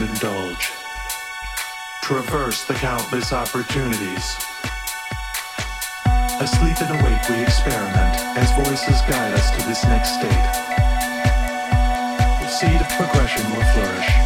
and indulge. Traverse the countless opportunities. Asleep and awake, we experiment as voices guide us to this next state. The seed of progression will flourish.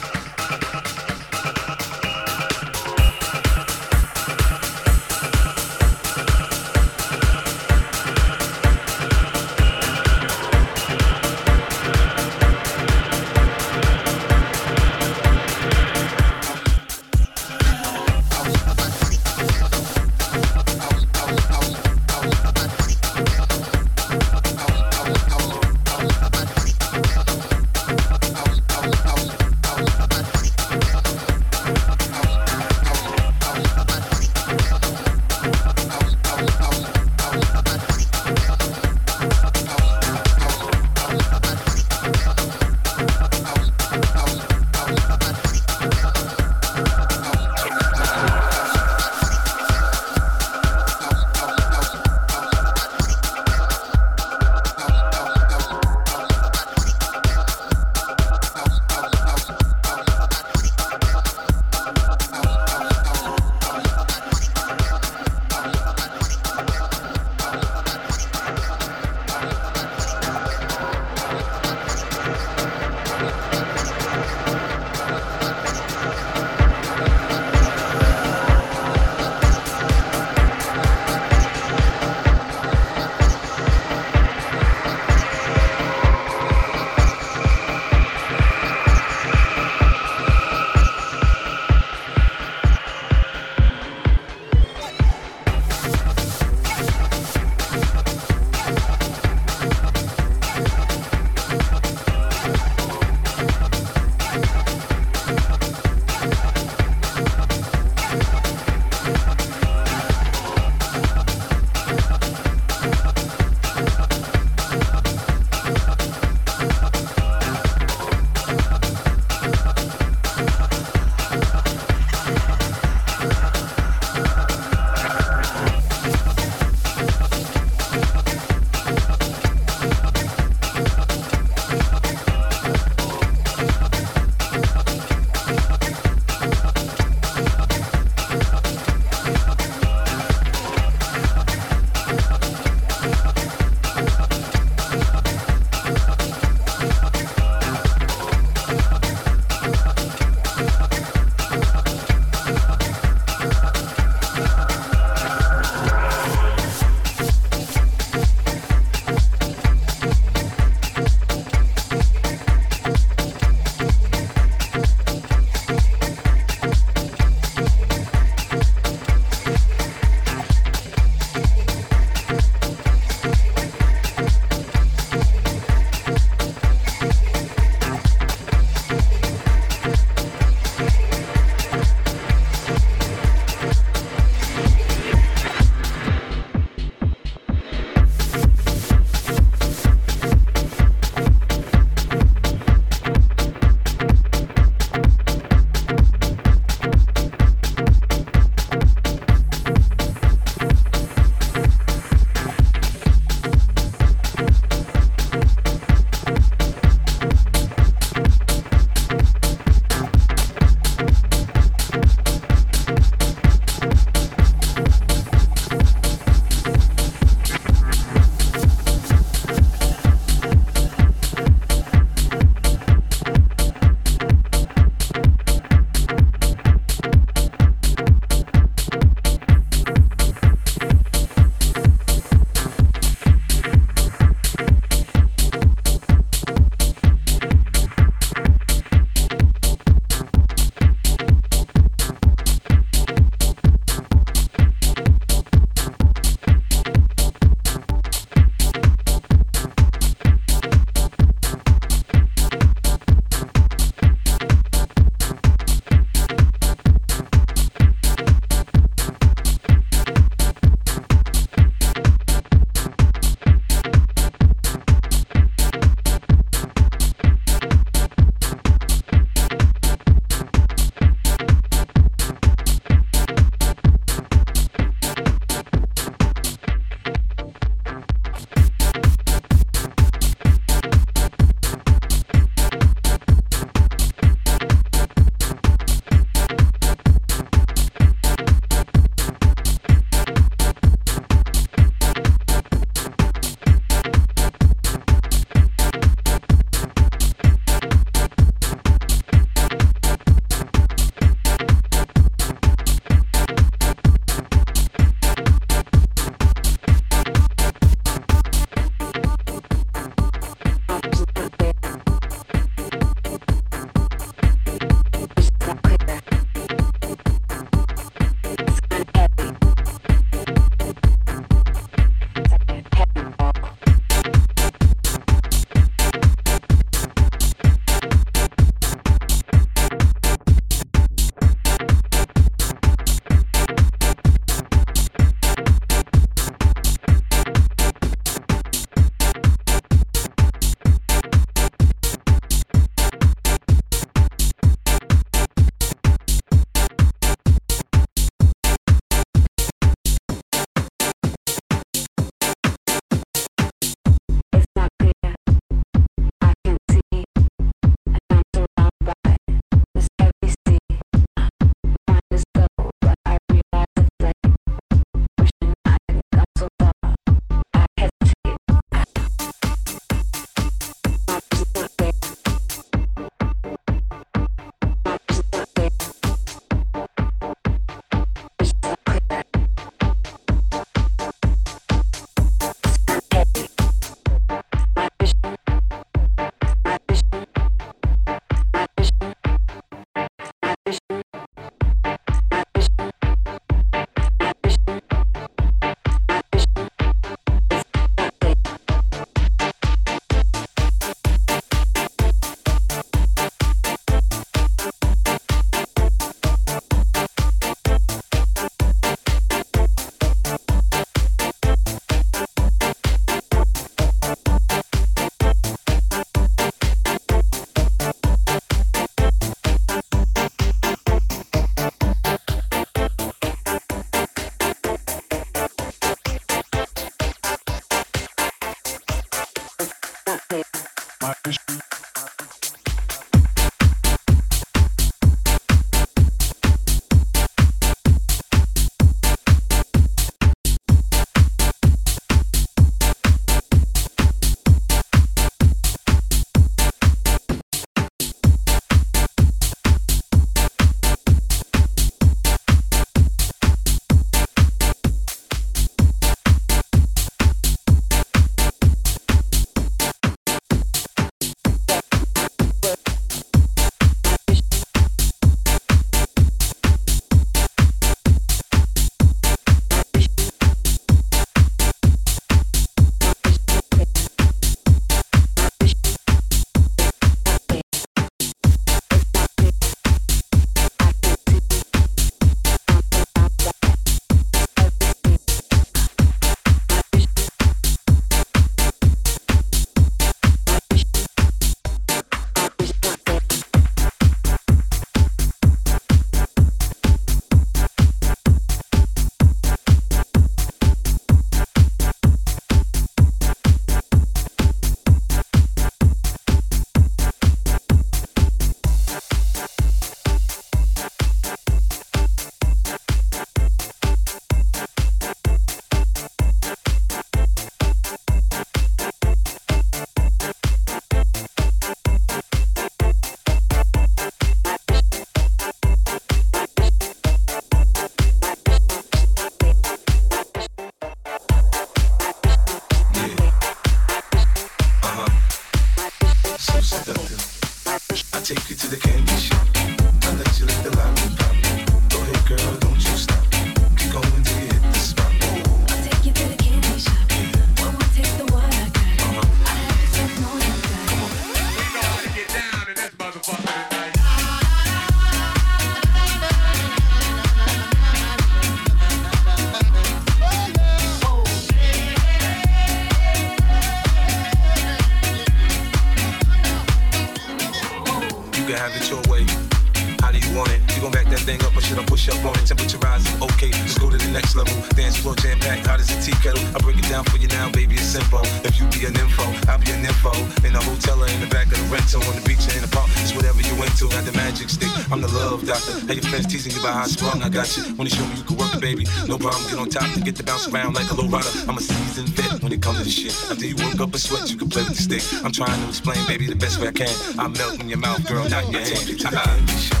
got you. When they show me you can work it, baby, no problem. Get on top and get to bounce around like a low rider. I'm a seasoned vet when it comes to this shit. After you work up a sweat, you can play with the stick. I'm trying to explain, baby, the best way I can. I melt in your mouth, girl, not your hand.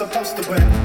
Supposed to win.